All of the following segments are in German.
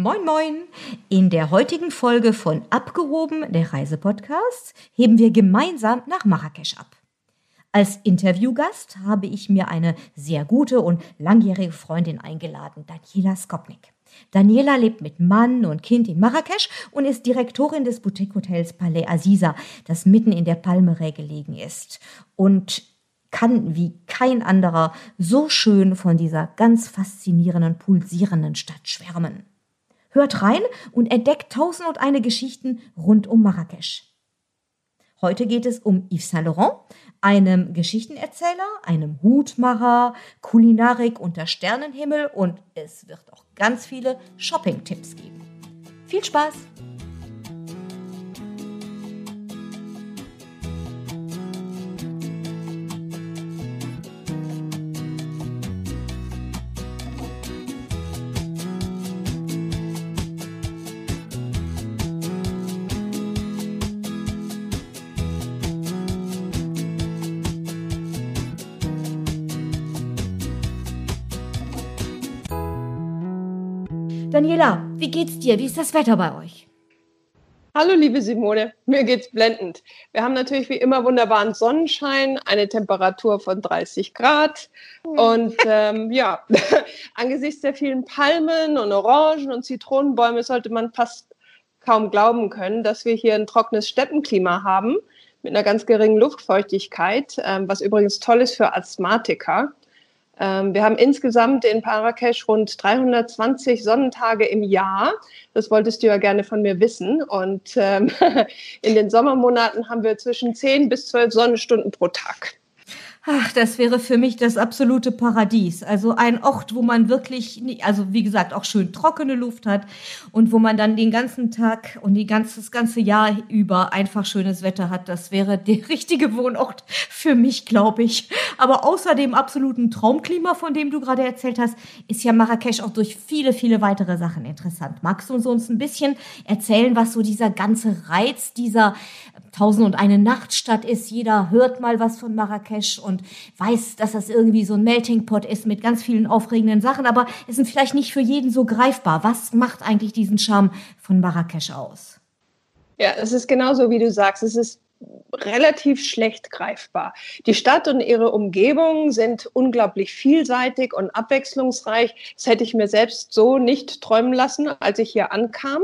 Moin, moin! In der heutigen Folge von Abgehoben, der Reisepodcast, heben wir gemeinsam nach Marrakesch ab. Als Interviewgast habe ich mir eine sehr gute und langjährige Freundin eingeladen, Daniela Skopnik. Daniela lebt mit Mann und Kind in Marrakesch und ist Direktorin des Boutique-Hotels Palais Aziza, das mitten in der Palmeraie gelegen ist. Und kann wie kein anderer so schön von dieser ganz faszinierenden, pulsierenden Stadt schwärmen. Hört rein und entdeckt tausend und eine Geschichten rund um Marrakesch. Heute geht es um Yves Saint Laurent, einem Geschichtenerzähler, einem Hutmacher, Kulinarik unter Sternenhimmel und es wird auch ganz viele Shopping-Tipps geben. Viel Spaß! Daniela, wie geht's dir? Wie ist das Wetter bei euch? Hallo, liebe Simone. Mir geht's blendend. Wir haben natürlich wie immer wunderbaren Sonnenschein, eine Temperatur von 30 Grad. Und ähm, ja, angesichts der vielen Palmen und Orangen und Zitronenbäume sollte man fast kaum glauben können, dass wir hier ein trockenes Steppenklima haben mit einer ganz geringen Luftfeuchtigkeit, ähm, was übrigens toll ist für Asthmatiker. Ähm, wir haben insgesamt in Marrakesch rund 320 Sonnentage im Jahr. Das wolltest du ja gerne von mir wissen. Und ähm, in den Sommermonaten haben wir zwischen 10 bis 12 Sonnenstunden pro Tag. Ach, das wäre für mich das absolute Paradies. Also ein Ort, wo man wirklich, also wie gesagt, auch schön trockene Luft hat und wo man dann den ganzen Tag und die ganze, das ganze Jahr über einfach schönes Wetter hat. Das wäre der richtige Wohnort für mich, glaube ich. Aber außer dem absoluten Traumklima, von dem du gerade erzählt hast, ist ja Marrakesch auch durch viele, viele weitere Sachen interessant. Magst du uns ein bisschen erzählen, was so dieser ganze Reiz dieser Tausend und eine Nachtstadt ist? Jeder hört mal was von Marrakesch und weiß, dass das irgendwie so ein Melting Pot ist mit ganz vielen aufregenden Sachen, aber es sind vielleicht nicht für jeden so greifbar. Was macht eigentlich diesen Charme von Marrakesch aus? Ja, es ist genauso, wie du sagst. Es ist relativ schlecht greifbar. Die Stadt und ihre Umgebung sind unglaublich vielseitig und abwechslungsreich. Das hätte ich mir selbst so nicht träumen lassen, als ich hier ankam.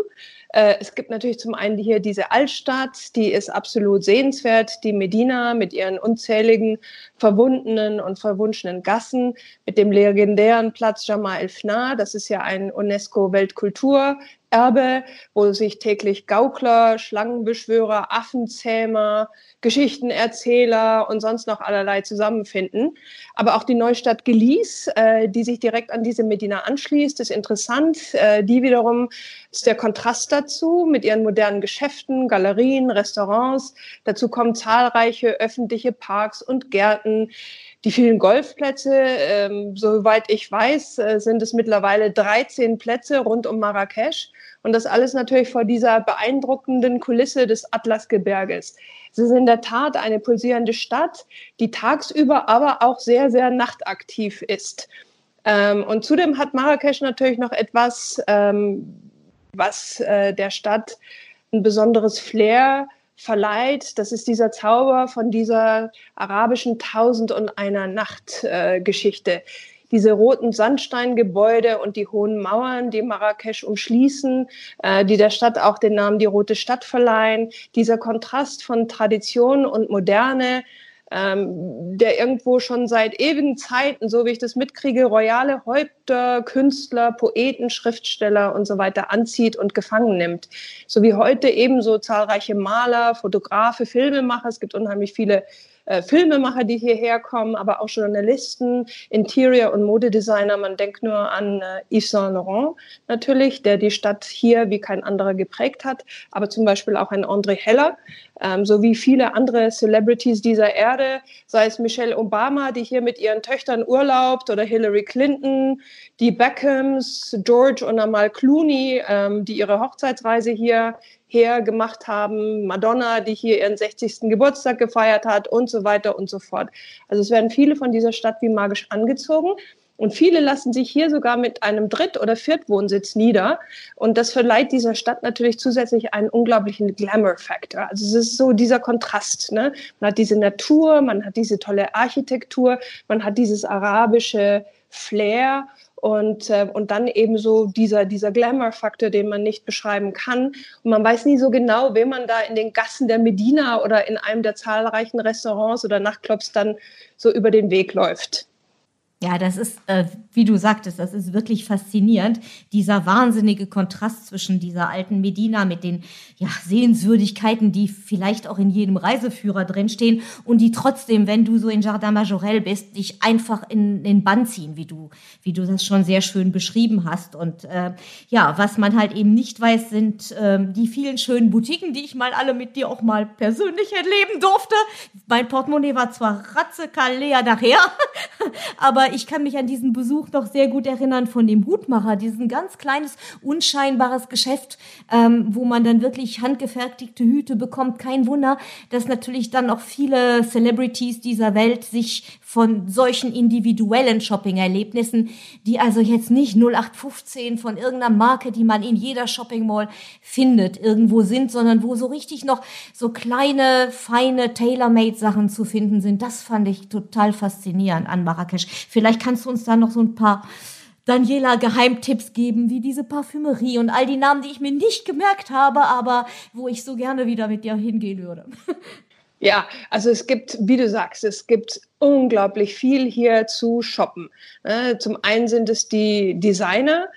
Äh, es gibt natürlich zum einen hier diese Altstadt, die ist absolut sehenswert, die Medina mit ihren unzähligen verwundenen und verwunschenen Gassen, mit dem legendären Platz Jamal el Fna, das ist ja ein UNESCO-Weltkultur, Erbe, wo sich täglich Gaukler, Schlangenbeschwörer, Affenzähmer, Geschichtenerzähler und sonst noch allerlei zusammenfinden. Aber auch die Neustadt Gelies, äh, die sich direkt an diese Medina anschließt, ist interessant. Äh, die wiederum ist der Kontrast dazu mit ihren modernen Geschäften, Galerien, Restaurants. Dazu kommen zahlreiche öffentliche Parks und Gärten. Die vielen Golfplätze, ähm, soweit ich weiß, äh, sind es mittlerweile 13 Plätze rund um Marrakesch. Und das alles natürlich vor dieser beeindruckenden Kulisse des Atlasgebirges. Es ist in der Tat eine pulsierende Stadt, die tagsüber aber auch sehr, sehr nachtaktiv ist. Ähm, und zudem hat Marrakesch natürlich noch etwas, ähm, was äh, der Stadt ein besonderes Flair verleiht. Das ist dieser Zauber von dieser arabischen Tausend und einer Nacht äh, Geschichte diese roten Sandsteingebäude und die hohen Mauern, die Marrakesch umschließen, äh, die der Stadt auch den Namen die Rote Stadt verleihen. Dieser Kontrast von Tradition und Moderne, ähm, der irgendwo schon seit ewigen Zeiten, so wie ich das mitkriege, royale Häupter, Künstler, Poeten, Schriftsteller und so weiter anzieht und gefangen nimmt. So wie heute ebenso zahlreiche Maler, Fotografe, Filmemacher. Es gibt unheimlich viele äh, Filmemacher, die hierher kommen, aber auch Journalisten, Interior- und Modedesigner. Man denkt nur an äh, Yves Saint Laurent natürlich, der die Stadt hier wie kein anderer geprägt hat, aber zum Beispiel auch ein André Heller, ähm, sowie viele andere Celebrities dieser Erde, sei es Michelle Obama, die hier mit ihren Töchtern urlaubt, oder Hillary Clinton, die Beckhams, George und Amal Clooney, ähm, die ihre Hochzeitsreise hier her gemacht haben, Madonna, die hier ihren 60. Geburtstag gefeiert hat und so weiter und so fort. Also es werden viele von dieser Stadt wie magisch angezogen. Und viele lassen sich hier sogar mit einem Dritt- oder Viertwohnsitz nieder. Und das verleiht dieser Stadt natürlich zusätzlich einen unglaublichen Glamour-Faktor. Also es ist so dieser Kontrast. Ne? Man hat diese Natur, man hat diese tolle Architektur, man hat dieses arabische Flair und, äh, und dann eben so dieser, dieser Glamour-Faktor, den man nicht beschreiben kann. Und man weiß nie so genau, wem man da in den Gassen der Medina oder in einem der zahlreichen Restaurants oder Nachtclubs dann so über den Weg läuft. Ja, das ist, äh, wie du sagtest, das ist wirklich faszinierend. Dieser wahnsinnige Kontrast zwischen dieser alten Medina mit den ja, Sehenswürdigkeiten, die vielleicht auch in jedem Reiseführer drinstehen und die trotzdem, wenn du so in Jardin Majorel bist, dich einfach in, den Bann ziehen, wie du, wie du das schon sehr schön beschrieben hast. Und äh, ja, was man halt eben nicht weiß, sind äh, die vielen schönen Boutiquen, die ich mal alle mit dir auch mal persönlich erleben durfte. Mein Portemonnaie war zwar leer nachher, aber ich kann mich an diesen Besuch noch sehr gut erinnern von dem Hutmacher, diesen ganz kleines, unscheinbares Geschäft, ähm, wo man dann wirklich handgefertigte Hüte bekommt. Kein Wunder, dass natürlich dann auch viele Celebrities dieser Welt sich von solchen individuellen Shopping-Erlebnissen, die also jetzt nicht 0815 von irgendeiner Marke, die man in jeder Shopping Mall findet, irgendwo sind, sondern wo so richtig noch so kleine, feine Tailor-Made-Sachen zu finden sind. Das fand ich total faszinierend an Marrakesch. Vielleicht kannst du uns da noch so ein paar Daniela Geheimtipps geben, wie diese Parfümerie und all die Namen, die ich mir nicht gemerkt habe, aber wo ich so gerne wieder mit dir hingehen würde. Ja, also es gibt, wie du sagst, es gibt unglaublich viel hier zu shoppen. Ne? Zum einen sind es die Designer,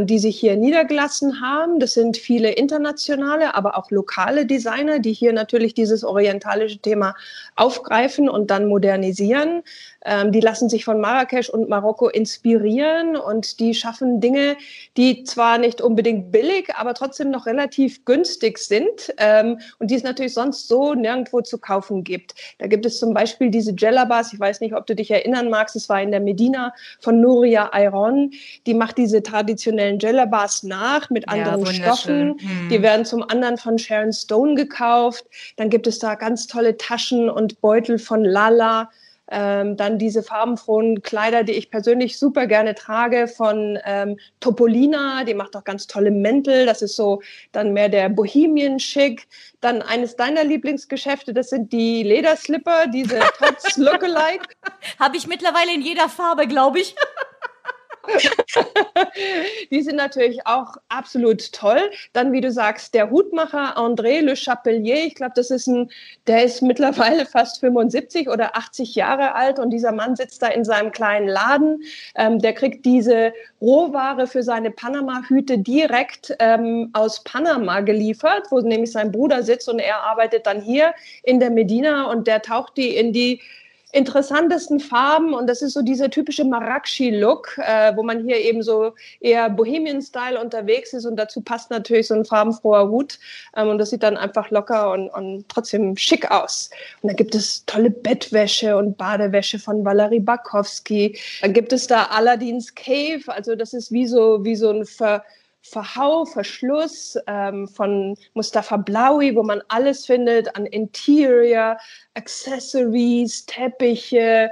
die sich hier niedergelassen haben. Das sind viele internationale, aber auch lokale Designer, die hier natürlich dieses orientalische Thema aufgreifen und dann modernisieren. Ähm, die lassen sich von Marrakesch und Marokko inspirieren und die schaffen Dinge, die zwar nicht unbedingt billig, aber trotzdem noch relativ günstig sind ähm, und die es natürlich sonst so nirgendwo zu kaufen gibt. Da gibt es zum Beispiel diese Jellabas, ich weiß nicht, ob du dich erinnern magst, es war in der Medina von Nuria Ayron, die macht diese traditionellen Jellabas nach mit anderen ja, Stoffen. Hm. Die werden zum anderen von Sharon Stone gekauft. Dann gibt es da ganz tolle Taschen und Beutel von Lala. Ähm, dann diese farbenfrohen Kleider, die ich persönlich super gerne trage von ähm, Topolina, die macht auch ganz tolle Mäntel. Das ist so dann mehr der Bohemian-Schick. Dann eines deiner Lieblingsgeschäfte, das sind die Lederslipper, diese Tots Lookalike. Habe ich mittlerweile in jeder Farbe, glaube ich. die sind natürlich auch absolut toll. Dann, wie du sagst, der Hutmacher André Le Chapelier, ich glaube, das ist ein, der ist mittlerweile fast 75 oder 80 Jahre alt und dieser Mann sitzt da in seinem kleinen Laden. Ähm, der kriegt diese Rohware für seine Panama-Hüte direkt ähm, aus Panama geliefert, wo nämlich sein Bruder sitzt und er arbeitet dann hier in der Medina und der taucht die in die interessantesten Farben und das ist so dieser typische Marrakchi-Look, äh, wo man hier eben so eher Bohemian-Style unterwegs ist und dazu passt natürlich so ein farbenfroher Hut ähm, und das sieht dann einfach locker und, und trotzdem schick aus. Und dann gibt es tolle Bettwäsche und Badewäsche von Valerie Bakowski. Dann gibt es da Aladdins Cave, also das ist wie so, wie so ein Ver Verhau, Verschluss ähm, von Mustafa Blaui, wo man alles findet an Interior, Accessories, Teppiche,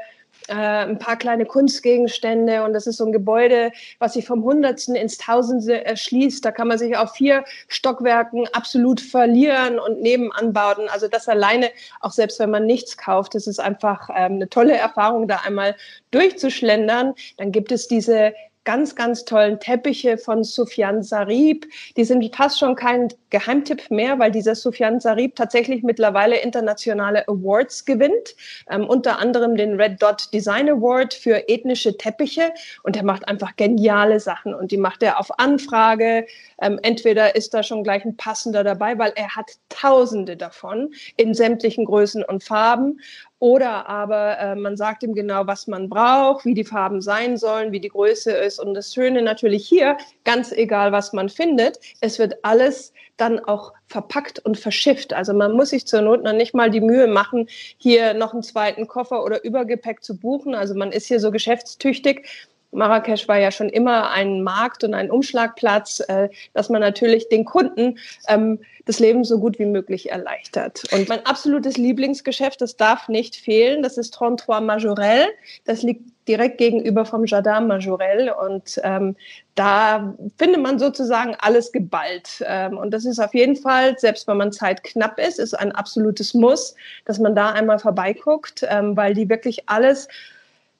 äh, ein paar kleine Kunstgegenstände und das ist so ein Gebäude, was sich vom Hundertsten ins Tausendste erschließt. Da kann man sich auf vier Stockwerken absolut verlieren und nebenanbauen. Also das alleine, auch selbst wenn man nichts kauft, das ist einfach ähm, eine tolle Erfahrung, da einmal durchzuschlendern. Dann gibt es diese ganz, ganz tollen Teppiche von Sufjan Sarib. Die sind fast schon kein Geheimtipp mehr, weil dieser Sufjan Sarib tatsächlich mittlerweile internationale Awards gewinnt, ähm, unter anderem den Red Dot Design Award für ethnische Teppiche. Und er macht einfach geniale Sachen und die macht er auf Anfrage. Ähm, entweder ist da schon gleich ein passender dabei, weil er hat Tausende davon in sämtlichen Größen und Farben. Oder aber äh, man sagt ihm genau, was man braucht, wie die Farben sein sollen, wie die Größe ist. Und das Schöne natürlich hier, ganz egal, was man findet, es wird alles dann auch verpackt und verschifft. Also man muss sich zur Not noch nicht mal die Mühe machen, hier noch einen zweiten Koffer oder Übergepäck zu buchen. Also man ist hier so geschäftstüchtig Marrakesch war ja schon immer ein Markt und ein Umschlagplatz, äh, dass man natürlich den Kunden ähm, das Leben so gut wie möglich erleichtert. Und mein absolutes Lieblingsgeschäft, das darf nicht fehlen, das ist 33 Majorel. Das liegt direkt gegenüber vom Jardin Majorel. Und ähm, da findet man sozusagen alles geballt. Ähm, und das ist auf jeden Fall, selbst wenn man Zeit knapp ist, ist ein absolutes Muss, dass man da einmal vorbeiguckt, ähm, weil die wirklich alles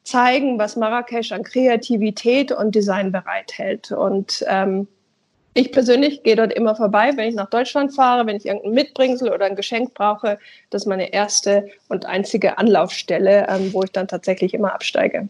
zeigen, was Marrakesch an Kreativität und Design bereithält. Und ähm, ich persönlich gehe dort immer vorbei, wenn ich nach Deutschland fahre, wenn ich irgendein Mitbringsel oder ein Geschenk brauche. Das ist meine erste und einzige Anlaufstelle, ähm, wo ich dann tatsächlich immer absteige.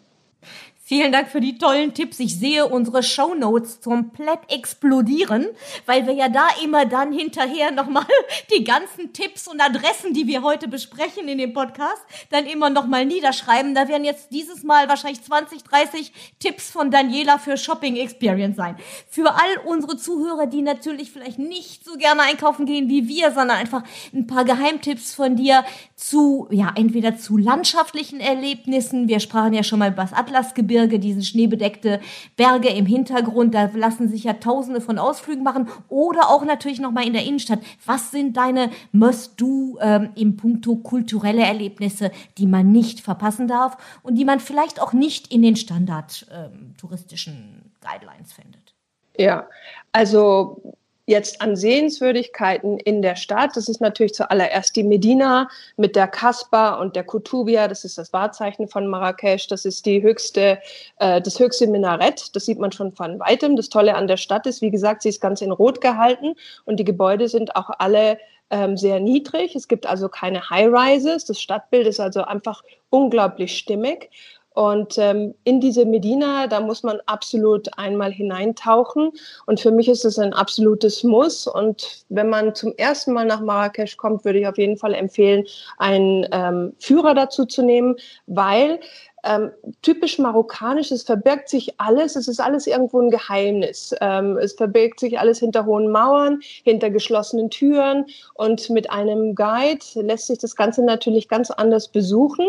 Vielen Dank für die tollen Tipps. Ich sehe unsere Shownotes komplett explodieren, weil wir ja da immer dann hinterher nochmal die ganzen Tipps und Adressen, die wir heute besprechen in dem Podcast, dann immer nochmal niederschreiben. Da werden jetzt dieses Mal wahrscheinlich 20, 30 Tipps von Daniela für Shopping Experience sein. Für all unsere Zuhörer, die natürlich vielleicht nicht so gerne einkaufen gehen wie wir, sondern einfach ein paar Geheimtipps von dir zu, ja, entweder zu landschaftlichen Erlebnissen. Wir sprachen ja schon mal über das Atlasgebirge Gebirge, diesen schneebedeckte Berge im Hintergrund. Da lassen sich ja Tausende von Ausflügen machen oder auch natürlich noch mal in der Innenstadt. Was sind deine Must-Do ähm, im Punkto kulturelle Erlebnisse, die man nicht verpassen darf und die man vielleicht auch nicht in den Standard ähm, touristischen Guidelines findet? Ja, also jetzt an Sehenswürdigkeiten in der Stadt, das ist natürlich zuallererst die Medina mit der Kasbah und der Kutubia, das ist das Wahrzeichen von Marrakesch, das ist die höchste, äh, das höchste Minarett, das sieht man schon von weitem. Das Tolle an der Stadt ist, wie gesagt, sie ist ganz in Rot gehalten und die Gebäude sind auch alle ähm, sehr niedrig. Es gibt also keine High-Rises. Das Stadtbild ist also einfach unglaublich stimmig. Und ähm, in diese Medina, da muss man absolut einmal hineintauchen. Und für mich ist es ein absolutes Muss. Und wenn man zum ersten Mal nach Marrakesch kommt, würde ich auf jeden Fall empfehlen, einen ähm, Führer dazu zu nehmen, weil ähm, typisch marokkanisch, es verbirgt sich alles, es ist alles irgendwo ein Geheimnis. Ähm, es verbirgt sich alles hinter hohen Mauern, hinter geschlossenen Türen und mit einem Guide lässt sich das Ganze natürlich ganz anders besuchen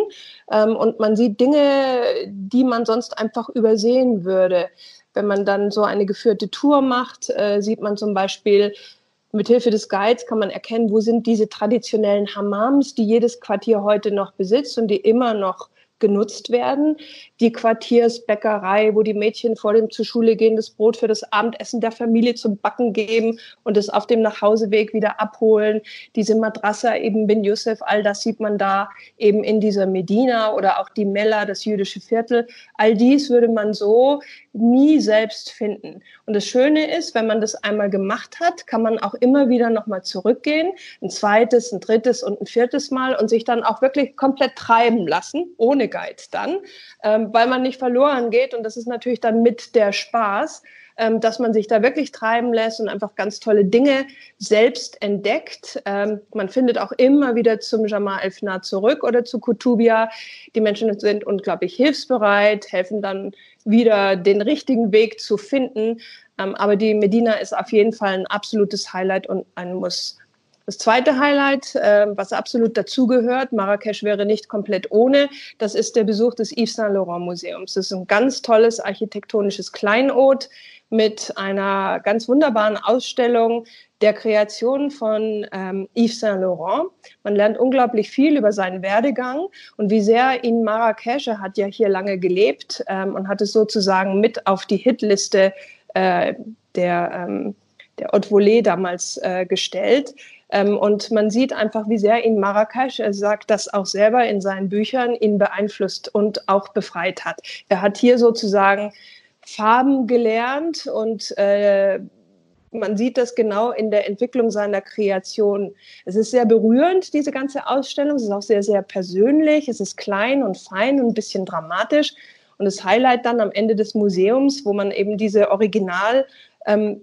ähm, und man sieht Dinge, die man sonst einfach übersehen würde. Wenn man dann so eine geführte Tour macht, äh, sieht man zum Beispiel, mit Hilfe des Guides kann man erkennen, wo sind diese traditionellen Hammams, die jedes Quartier heute noch besitzt und die immer noch genutzt werden. Die Quartiersbäckerei, wo die Mädchen vor dem zur Schule gehen, das Brot für das Abendessen der Familie zum Backen geben und es auf dem Nachhauseweg wieder abholen. Diese Madrasa eben bin Yusuf, all das sieht man da eben in dieser Medina oder auch die Mella, das jüdische Viertel. All dies würde man so nie selbst finden. Und das Schöne ist, wenn man das einmal gemacht hat, kann man auch immer wieder nochmal zurückgehen, ein zweites, ein drittes und ein viertes Mal und sich dann auch wirklich komplett treiben lassen, ohne Guide dann, ähm, weil man nicht verloren geht. Und das ist natürlich dann mit der Spaß, ähm, dass man sich da wirklich treiben lässt und einfach ganz tolle Dinge selbst entdeckt. Ähm, man findet auch immer wieder zum Jamal Elfnar zurück oder zu Kutubia. Die Menschen sind unglaublich hilfsbereit, helfen dann wieder den richtigen Weg zu finden. Ähm, aber die Medina ist auf jeden Fall ein absolutes Highlight und ein Muss. Das zweite Highlight, äh, was absolut dazugehört, Marrakesch wäre nicht komplett ohne, das ist der Besuch des Yves Saint Laurent Museums. Das ist ein ganz tolles architektonisches Kleinod mit einer ganz wunderbaren Ausstellung der Kreation von ähm, Yves Saint Laurent. Man lernt unglaublich viel über seinen Werdegang und wie sehr ihn Marrakesch, er hat ja hier lange gelebt ähm, und hat es sozusagen mit auf die Hitliste äh, der, ähm, der Haute Volée damals äh, gestellt. Ähm, und man sieht einfach, wie sehr ihn Marrakesch, er sagt das auch selber in seinen Büchern, ihn beeinflusst und auch befreit hat. Er hat hier sozusagen Farben gelernt und äh, man sieht das genau in der Entwicklung seiner Kreation. Es ist sehr berührend, diese ganze Ausstellung. Es ist auch sehr, sehr persönlich. Es ist klein und fein und ein bisschen dramatisch. Und das Highlight dann am Ende des Museums, wo man eben diese Originalkleider ähm,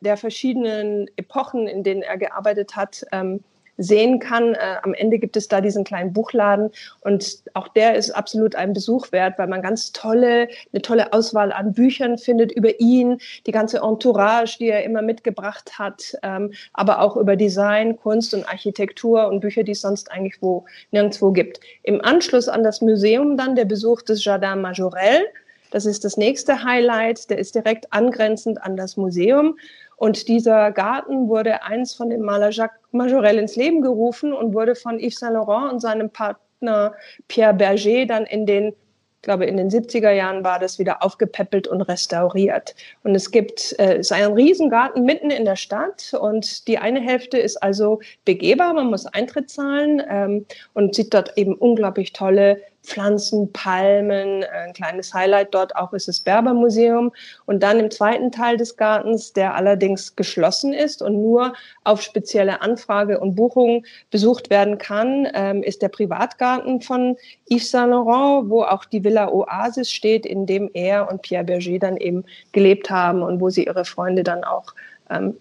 der verschiedenen Epochen, in denen er gearbeitet hat, ähm, sehen kann. Äh, am Ende gibt es da diesen kleinen Buchladen und auch der ist absolut ein Besuch wert, weil man ganz tolle, eine tolle Auswahl an Büchern findet über ihn, die ganze Entourage, die er immer mitgebracht hat, ähm, aber auch über Design, Kunst und Architektur und Bücher, die es sonst eigentlich wo nirgendwo gibt. Im Anschluss an das Museum dann der Besuch des Jardin Majorel. Das ist das nächste Highlight. Der ist direkt angrenzend an das Museum. Und dieser Garten wurde eins von dem Maler Jacques Majorel ins Leben gerufen und wurde von Yves Saint Laurent und seinem Partner Pierre Berger dann in den ich glaube in den 70er Jahren war das wieder aufgepäppelt und restauriert. Und es gibt äh, es ist ein Riesengarten mitten in der Stadt und die eine Hälfte ist also begehbar, man muss Eintritt zahlen ähm, und sieht dort eben unglaublich tolle Pflanzen, Palmen. Ein kleines Highlight dort auch ist das Berbermuseum. Und dann im zweiten Teil des Gartens, der allerdings geschlossen ist und nur auf spezielle Anfrage und Buchung besucht werden kann, ähm, ist der Privatgarten von Yves Saint Laurent, wo auch die Villa Oasis steht, in dem er und Pierre Berger dann eben gelebt haben und wo sie ihre Freunde dann auch ähm,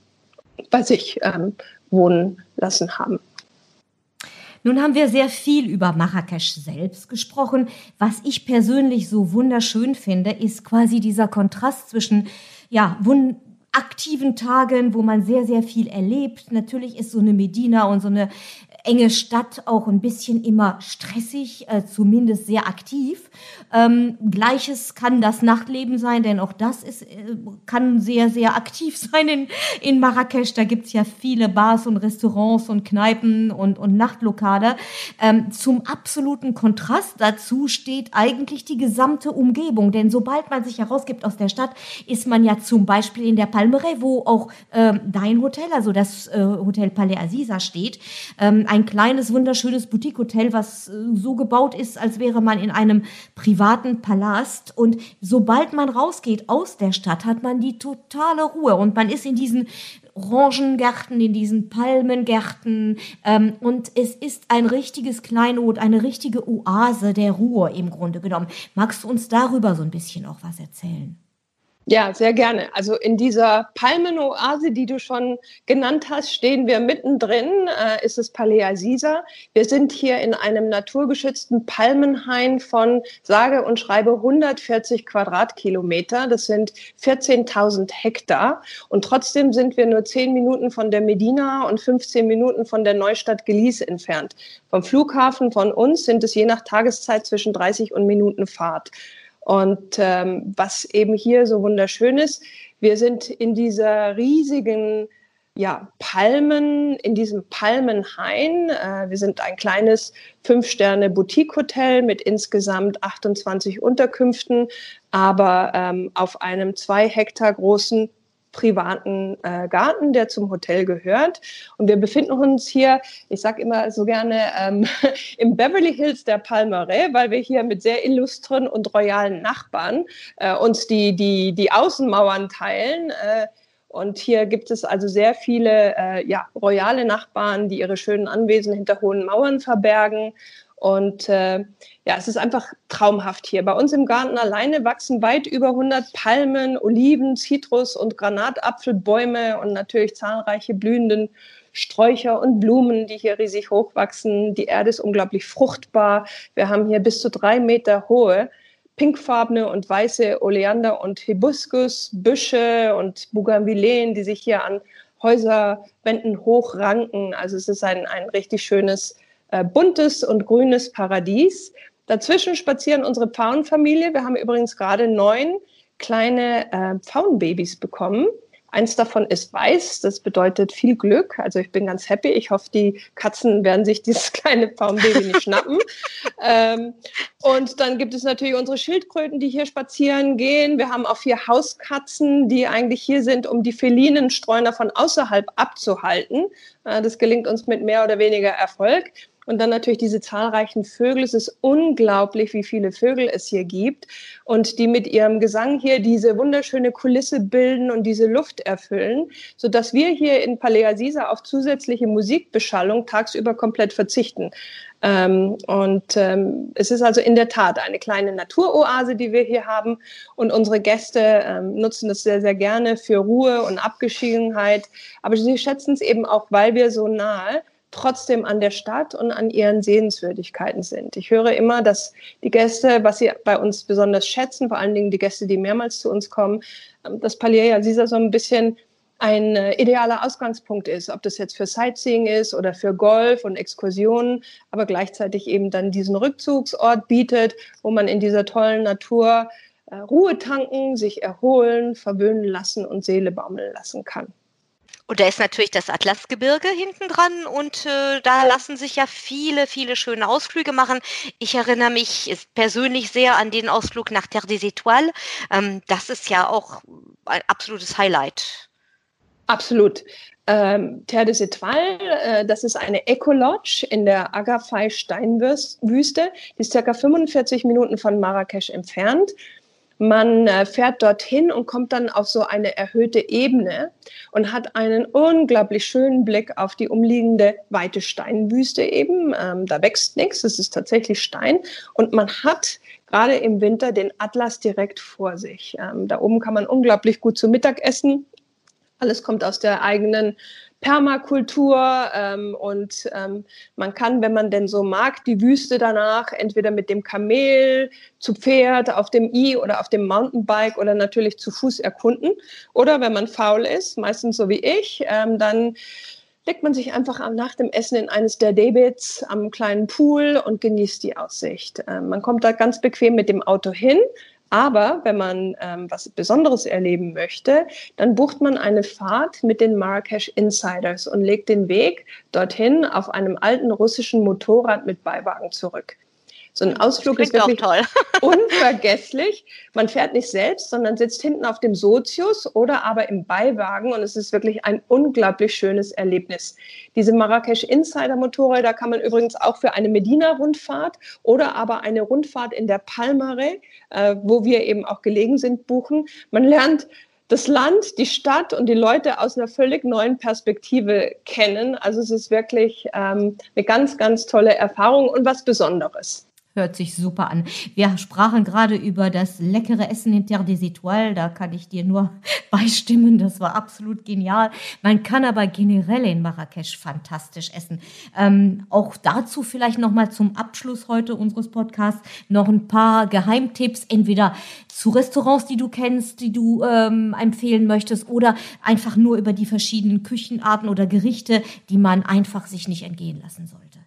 bei sich ähm, wohnen lassen haben. Nun haben wir sehr viel über Marrakesch selbst gesprochen. Was ich persönlich so wunderschön finde, ist quasi dieser Kontrast zwischen, ja, aktiven Tagen, wo man sehr, sehr viel erlebt. Natürlich ist so eine Medina und so eine enge Stadt auch ein bisschen immer stressig, äh, zumindest sehr aktiv. Ähm, Gleiches kann das Nachtleben sein, denn auch das ist, äh, kann sehr, sehr aktiv sein in, in Marrakesch. Da gibt's ja viele Bars und Restaurants und Kneipen und, und Nachtlokale. Ähm, zum absoluten Kontrast dazu steht eigentlich die gesamte Umgebung, denn sobald man sich herausgibt aus der Stadt, ist man ja zum Beispiel in der Palmeraie, wo auch ähm, dein Hotel, also das äh, Hotel Palais Aziza steht. Ähm, ein kleines, wunderschönes Boutique-Hotel, was äh, so gebaut ist, als wäre man in einem privaten Palast. Und sobald man rausgeht aus der Stadt, hat man die totale Ruhe und man ist in diesen Orangengärten, in diesen Palmengärten. Ähm, und es ist ein richtiges Kleinod, eine richtige Oase der Ruhe im Grunde genommen. Magst du uns darüber so ein bisschen auch was erzählen? Ja, sehr gerne. Also in dieser Palmenoase, die du schon genannt hast, stehen wir mittendrin, äh, ist es Palais Aziza. Wir sind hier in einem naturgeschützten Palmenhain von sage und schreibe 140 Quadratkilometer. Das sind 14.000 Hektar. Und trotzdem sind wir nur 10 Minuten von der Medina und 15 Minuten von der Neustadt Gelies entfernt. Vom Flughafen von uns sind es je nach Tageszeit zwischen 30 und Minuten Fahrt. Und ähm, was eben hier so wunderschön ist, wir sind in dieser riesigen ja, Palmen, in diesem Palmenhain. Äh, wir sind ein kleines Fünf-Sterne-Boutique-Hotel mit insgesamt 28 Unterkünften, aber ähm, auf einem zwei Hektar großen privaten äh, Garten, der zum Hotel gehört. Und wir befinden uns hier, ich sage immer so gerne, ähm, im Beverly Hills der Palmeraie, weil wir hier mit sehr illustren und royalen Nachbarn äh, uns die, die, die Außenmauern teilen. Äh, und hier gibt es also sehr viele äh, ja, royale Nachbarn, die ihre schönen Anwesen hinter hohen Mauern verbergen. Und äh, ja, es ist einfach traumhaft hier. Bei uns im Garten alleine wachsen weit über 100 Palmen, Oliven, Zitrus- und Granatapfelbäume und natürlich zahlreiche blühenden Sträucher und Blumen, die hier riesig hochwachsen. Die Erde ist unglaublich fruchtbar. Wir haben hier bis zu drei Meter hohe pinkfarbene und weiße Oleander und Hibiskusbüsche und Bougainvilleen, die sich hier an Häuserwänden hochranken. Also es ist ein, ein richtig schönes äh, buntes und grünes Paradies. Dazwischen spazieren unsere Pfauenfamilie. Wir haben übrigens gerade neun kleine äh, Pfauenbabys bekommen. Eins davon ist weiß, das bedeutet viel Glück. Also ich bin ganz happy. Ich hoffe, die Katzen werden sich dieses kleine Pfauenbaby nicht schnappen. Ähm, und dann gibt es natürlich unsere Schildkröten, die hier spazieren gehen. Wir haben auch vier Hauskatzen, die eigentlich hier sind, um die felinen Streuner von außerhalb abzuhalten. Äh, das gelingt uns mit mehr oder weniger Erfolg. Und dann natürlich diese zahlreichen Vögel. Es ist unglaublich, wie viele Vögel es hier gibt und die mit ihrem Gesang hier diese wunderschöne Kulisse bilden und diese Luft erfüllen, so dass wir hier in Palais Aziza auf zusätzliche Musikbeschallung tagsüber komplett verzichten. Ähm, und ähm, es ist also in der Tat eine kleine Naturoase, die wir hier haben. Und unsere Gäste ähm, nutzen das sehr, sehr gerne für Ruhe und Abgeschiedenheit. Aber sie schätzen es eben auch, weil wir so nahe trotzdem an der Stadt und an ihren Sehenswürdigkeiten sind. Ich höre immer, dass die Gäste, was sie bei uns besonders schätzen, vor allen Dingen die Gäste, die mehrmals zu uns kommen, ähm, dass Palais Aziza so ein bisschen ein äh, idealer Ausgangspunkt ist, ob das jetzt für Sightseeing ist oder für Golf und Exkursionen, aber gleichzeitig eben dann diesen Rückzugsort bietet, wo man in dieser tollen Natur äh, Ruhe tanken, sich erholen, verwöhnen lassen und Seele baumeln lassen kann. Und da ist natürlich das Atlasgebirge hinten dran und äh, da lassen sich ja viele, viele schöne Ausflüge machen. Ich erinnere mich persönlich sehr an den Ausflug nach Terre des Étoiles. Ähm, das ist ja auch ein absolutes Highlight. Absolut. Ähm, Terre des Étoiles, äh, das ist eine Eco-Lodge in der Agafay-Steinwüste. Die ist circa 45 Minuten von Marrakesch entfernt. Man äh, fährt dorthin und kommt dann auf so eine erhöhte Ebene und hat einen unglaublich schönen Blick auf die umliegende weite Steinwüste eben. Ähm, da wächst nichts, es ist tatsächlich Stein. Und man hat gerade im Winter den Atlas direkt vor sich. Ähm, da oben kann man unglaublich gut zu Mittag essen. Alles kommt aus der eigenen Permakultur ähm, und ähm, man kann, wenn man denn so mag, die Wüste danach entweder mit dem Kamel, zu Pferd, auf dem i oder auf dem Mountainbike oder natürlich zu Fuß erkunden. Oder wenn man faul ist, meistens so wie ich, ähm, dann legt man sich einfach nach dem Essen in eines der Davids am kleinen Pool und genießt die Aussicht. Ähm, man kommt da ganz bequem mit dem Auto hin, aber wenn man ähm, was Besonderes erleben möchte, dann bucht man eine Fahrt mit den Marrakesch Insiders und legt den Weg dorthin auf einem alten russischen Motorrad mit Beiwagen zurück. So ein Ausflug ist wirklich toll. unvergesslich. Man fährt nicht selbst, sondern sitzt hinten auf dem Sozius oder aber im Beiwagen und es ist wirklich ein unglaublich schönes Erlebnis. Diese Marrakesch Insider Motorräder kann man übrigens auch für eine Medina-Rundfahrt oder aber eine Rundfahrt in der Palmare, äh, wo wir eben auch gelegen sind, buchen. Man lernt das Land, die Stadt und die Leute aus einer völlig neuen Perspektive kennen. Also es ist wirklich ähm, eine ganz, ganz tolle Erfahrung und was Besonderes. Hört sich super an. Wir sprachen gerade über das leckere Essen in Terre des Étoiles. Da kann ich dir nur beistimmen. Das war absolut genial. Man kann aber generell in Marrakesch fantastisch essen. Ähm, auch dazu vielleicht nochmal zum Abschluss heute unseres Podcasts noch ein paar Geheimtipps. Entweder zu Restaurants, die du kennst, die du ähm, empfehlen möchtest oder einfach nur über die verschiedenen Küchenarten oder Gerichte, die man einfach sich nicht entgehen lassen sollte.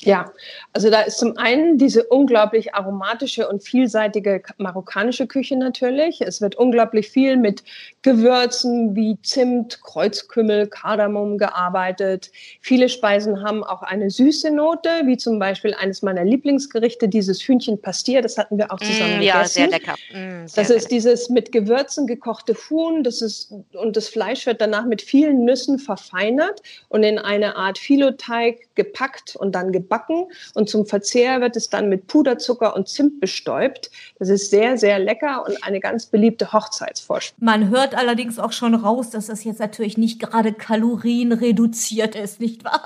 Ja, also da ist zum einen diese unglaublich aromatische und vielseitige marokkanische Küche natürlich. Es wird unglaublich viel mit Gewürzen wie Zimt, Kreuzkümmel, Kardamom gearbeitet. Viele Speisen haben auch eine süße Note, wie zum Beispiel eines meiner Lieblingsgerichte, dieses Hühnchen Pastier. Das hatten wir auch zusammen mm, ja, gegessen. sehr lecker. Mm, sehr das ist dieses mit Gewürzen gekochte Huhn. Das ist, und das Fleisch wird danach mit vielen Nüssen verfeinert und in eine Art Filoteig gepackt und dann gebacken gebacken und zum Verzehr wird es dann mit Puderzucker und Zimt bestäubt. Das ist sehr, sehr lecker und eine ganz beliebte Hochzeitsvorspeise. Man hört allerdings auch schon raus, dass das jetzt natürlich nicht gerade kalorienreduziert ist, nicht wahr?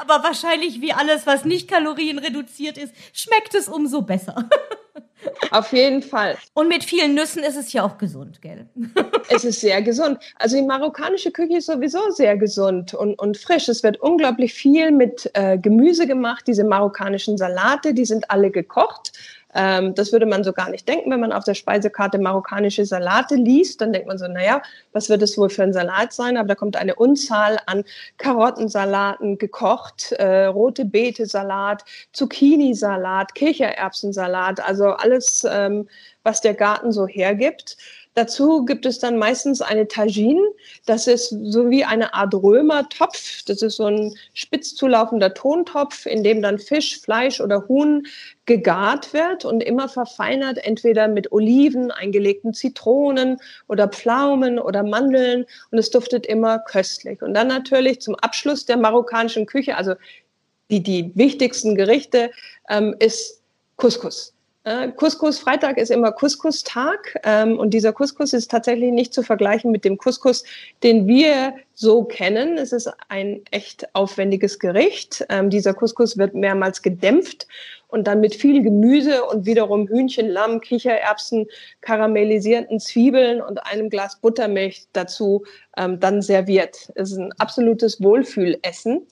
Aber wahrscheinlich wie alles, was nicht kalorienreduziert ist, schmeckt es umso besser. Auf jeden Fall. Und mit vielen Nüssen ist es ja auch gesund, gell? Es ist sehr gesund. Also die marokkanische Küche ist sowieso sehr gesund und, und frisch. Es wird unglaublich viel mit äh, Gemüse gemacht. Diese marokkanischen Salate, die sind alle gekocht. Ähm, das würde man so gar nicht denken, wenn man auf der Speisekarte marokkanische Salate liest. Dann denkt man so, naja, was wird es wohl für ein Salat sein? Aber da kommt eine Unzahl an Karottensalaten gekocht, äh, rote Beete-Salat, Zucchini-Salat, Kichererbsensalat, also alles, ähm, was der Garten so hergibt. Dazu gibt es dann meistens eine Tagine. Das ist so wie eine Art Römertopf. Das ist so ein spitz zulaufender Tontopf, in dem dann Fisch, Fleisch oder Huhn gegart wird und immer verfeinert, entweder mit Oliven, eingelegten Zitronen oder Pflaumen oder Mandeln. Und es duftet immer köstlich. Und dann natürlich zum Abschluss der marokkanischen Küche, also die, die wichtigsten Gerichte, ähm, ist Couscous. Äh, Couscous, Freitag ist immer Couscous-Tag ähm, und dieser Couscous ist tatsächlich nicht zu vergleichen mit dem Couscous, den wir so kennen. Es ist ein echt aufwendiges Gericht. Ähm, dieser Couscous wird mehrmals gedämpft und dann mit viel Gemüse und wiederum Hühnchen, Lamm, Kichererbsen, karamellisierten Zwiebeln und einem Glas Buttermilch dazu ähm, dann serviert. Es ist ein absolutes Wohlfühlessen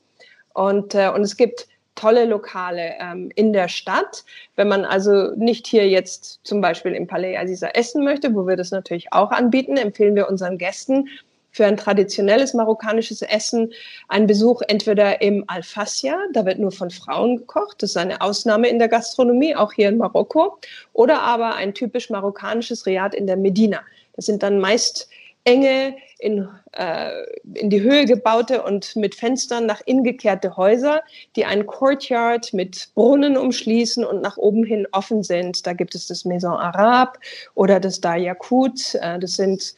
und, äh, und es gibt tolle Lokale ähm, in der Stadt. Wenn man also nicht hier jetzt zum Beispiel im Palais Aziza essen möchte, wo wir das natürlich auch anbieten, empfehlen wir unseren Gästen für ein traditionelles marokkanisches Essen einen Besuch entweder im Al-Fassia, da wird nur von Frauen gekocht, das ist eine Ausnahme in der Gastronomie, auch hier in Marokko, oder aber ein typisch marokkanisches Riad in der Medina. Das sind dann meist enge in, äh, in die Höhe gebaute und mit Fenstern nach innen gekehrte Häuser, die einen Courtyard mit Brunnen umschließen und nach oben hin offen sind. Da gibt es das Maison Arabe oder das Dayakut. Äh, das sind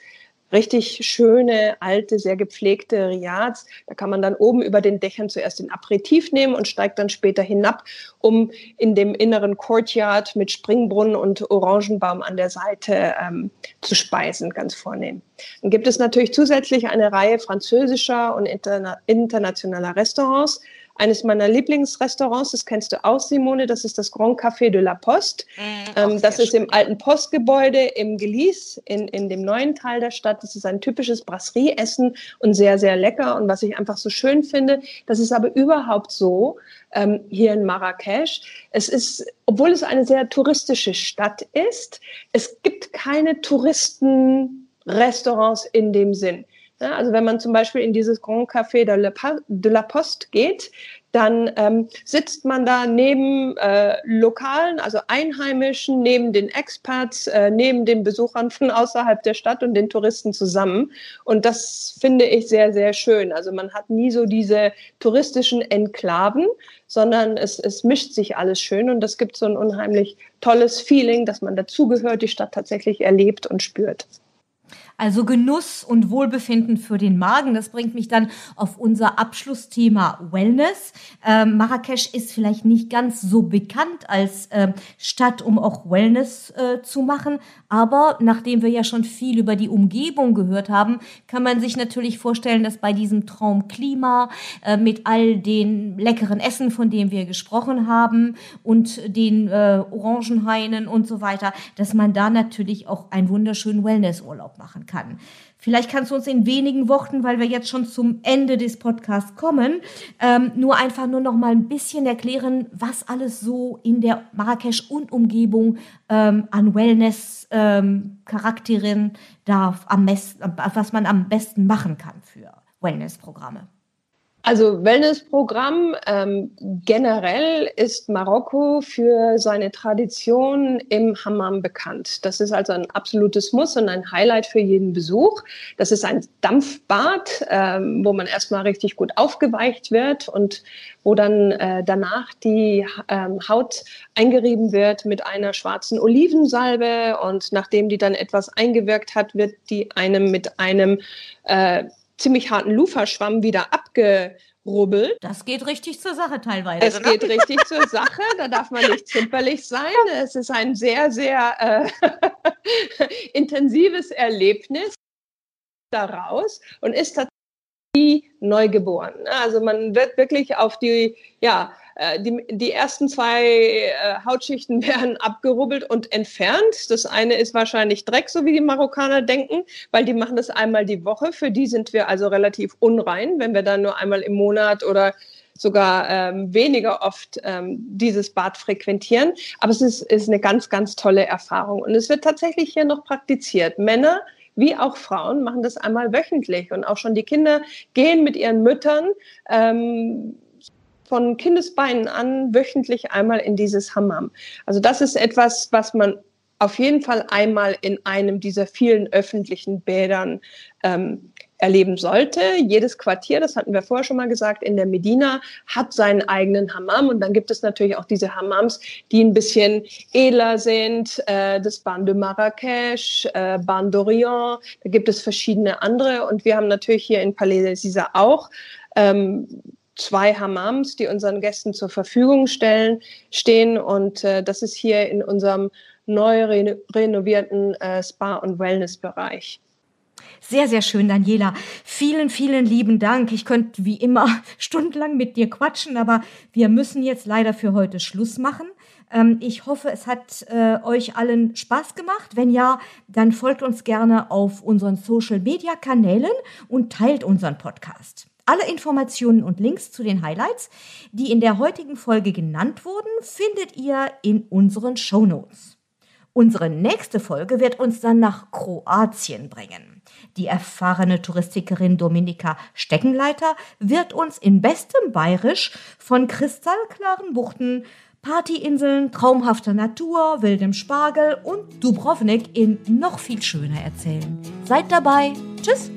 richtig schöne, alte, sehr gepflegte Riads. Da kann man dann oben über den Dächern zuerst den Aperitif nehmen und steigt dann später hinab, um in dem inneren Courtyard mit Springbrunnen und Orangenbaum an der Seite ähm, zu speisen, ganz vornehm. Dann gibt es natürlich zusätzlich eine Reihe französischer und interna internationaler Restaurants, eines meiner Lieblingsrestaurants, das kennst du auch, Simone, das ist das Grand Café de la Poste. Mm, ähm, das ist schön. im alten Postgebäude im Gelies, in, in dem neuen Teil der Stadt. Das ist ein typisches Brasserie-Essen und sehr, sehr lecker. Und was ich einfach so schön finde, das ist aber überhaupt so ähm, hier in Marrakesch. Es ist, obwohl es eine sehr touristische Stadt ist, es gibt keine Touristenrestaurants in dem Sinn. Ja, also wenn man zum Beispiel in dieses Grand Café de la, Poste geht, dann ähm, sitzt man da neben äh, Lokalen, also Einheimischen, neben den Expats, äh, neben den Besuchern von außerhalb der Stadt und den Touristen zusammen. Und das finde ich sehr, sehr schön. Also man hat nie so diese touristischen Enklaven, sondern es, es mischt sich alles schön und das gibt so ein unheimlich tolles Feeling, dass man dazugehört, die Stadt tatsächlich erlebt und spürt. Also Genuss und Wohlbefinden für den Magen. Das bringt mich dann auf unser Abschlussthema Wellness. Ähm, Marrakesch ist vielleicht nicht ganz so bekannt als äh, Stadt, um auch Wellness äh, zu machen. Aber nachdem wir ja schon viel über die Umgebung gehört haben, kann man sich natürlich vorstellen, dass bei diesem Traumklima äh, mit all den leckeren Essen, von dem wir gesprochen haben und den äh, Orangenhainen und so weiter, dass man da natürlich auch einen wunderschönen Wellnessurlaub machen kann. Vielleicht kannst du uns in wenigen Worten, weil wir jetzt schon zum Ende des Podcasts kommen, ähm, nur einfach nur noch mal ein bisschen erklären, was alles so in der Marrakesch und Umgebung ähm, an Wellness ähm, Charakteren darf, am besten, was man am besten machen kann für Wellness-Programme. Also Wellnessprogramm ähm, generell ist Marokko für seine Tradition im Hammam bekannt. Das ist also ein absolutes Muss und ein Highlight für jeden Besuch. Das ist ein Dampfbad, ähm, wo man erstmal richtig gut aufgeweicht wird und wo dann äh, danach die ähm, Haut eingerieben wird mit einer schwarzen Olivensalbe und nachdem die dann etwas eingewirkt hat, wird die einem mit einem äh, ziemlich harten Luferschwamm wieder abgerubbelt. Das geht richtig zur Sache teilweise. Es ne? geht richtig zur Sache, da darf man nicht zimperlich sein. Es ist ein sehr, sehr äh, intensives Erlebnis daraus und ist tatsächlich neugeboren. Also man wird wirklich auf die, ja, die, die ersten zwei äh, Hautschichten werden abgerubbelt und entfernt. Das eine ist wahrscheinlich Dreck, so wie die Marokkaner denken, weil die machen das einmal die Woche. Für die sind wir also relativ unrein, wenn wir dann nur einmal im Monat oder sogar ähm, weniger oft ähm, dieses Bad frequentieren. Aber es ist, ist eine ganz, ganz tolle Erfahrung. Und es wird tatsächlich hier noch praktiziert. Männer wie auch Frauen machen das einmal wöchentlich. Und auch schon die Kinder gehen mit ihren Müttern ähm, von Kindesbeinen an wöchentlich einmal in dieses Hammam. Also das ist etwas, was man auf jeden Fall einmal in einem dieser vielen öffentlichen Bädern ähm, erleben sollte. Jedes Quartier, das hatten wir vorher schon mal gesagt, in der Medina hat seinen eigenen Hammam und dann gibt es natürlich auch diese Hammams, die ein bisschen edler sind, äh, das Ban de Marrakesch, äh, Ban d'Orient, da gibt es verschiedene andere und wir haben natürlich hier in Palais Sisa auch ähm, zwei Hammams, die unseren Gästen zur Verfügung stellen, stehen. Und äh, das ist hier in unserem neu reno renovierten äh, Spa- und Wellnessbereich. Sehr, sehr schön, Daniela. Vielen, vielen lieben Dank. Ich könnte wie immer stundenlang mit dir quatschen, aber wir müssen jetzt leider für heute Schluss machen. Ähm, ich hoffe, es hat äh, euch allen Spaß gemacht. Wenn ja, dann folgt uns gerne auf unseren Social-Media-Kanälen und teilt unseren Podcast. Alle Informationen und Links zu den Highlights, die in der heutigen Folge genannt wurden, findet ihr in unseren Show Notes. Unsere nächste Folge wird uns dann nach Kroatien bringen. Die erfahrene Touristikerin Dominika Steckenleiter wird uns in bestem Bayerisch von kristallklaren Buchten, Partyinseln, traumhafter Natur, wildem Spargel und Dubrovnik in noch viel schöner erzählen. Seid dabei. Tschüss!